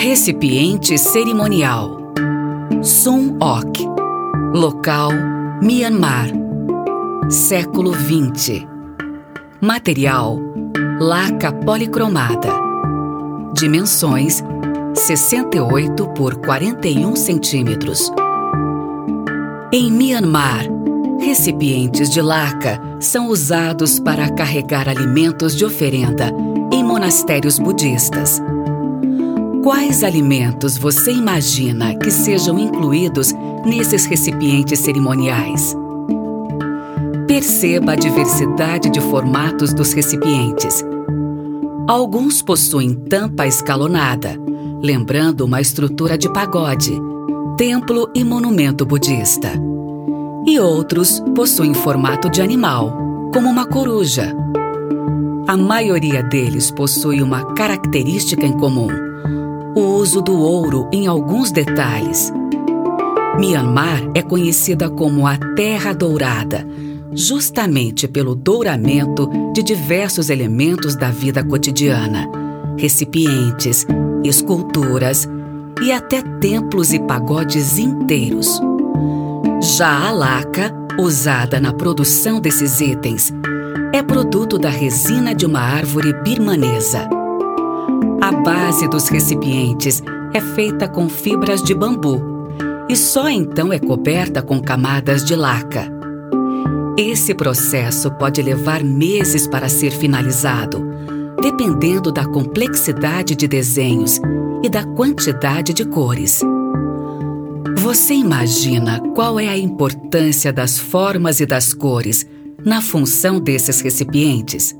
Recipiente cerimonial. Sun Ok. Local: Myanmar. Século 20. Material: laca policromada. Dimensões: 68 por 41 centímetros. Em Myanmar, recipientes de laca são usados para carregar alimentos de oferenda em monastérios budistas. Quais alimentos você imagina que sejam incluídos nesses recipientes cerimoniais? Perceba a diversidade de formatos dos recipientes. Alguns possuem tampa escalonada, lembrando uma estrutura de pagode, templo e monumento budista. E outros possuem formato de animal, como uma coruja. A maioria deles possui uma característica em comum: o uso do ouro em alguns detalhes. Myanmar é conhecida como a Terra Dourada, justamente pelo douramento de diversos elementos da vida cotidiana, recipientes, esculturas e até templos e pagodes inteiros. Já a laca, usada na produção desses itens, é produto da resina de uma árvore birmanesa. A base dos recipientes é feita com fibras de bambu e só então é coberta com camadas de laca. Esse processo pode levar meses para ser finalizado, dependendo da complexidade de desenhos e da quantidade de cores. Você imagina qual é a importância das formas e das cores na função desses recipientes?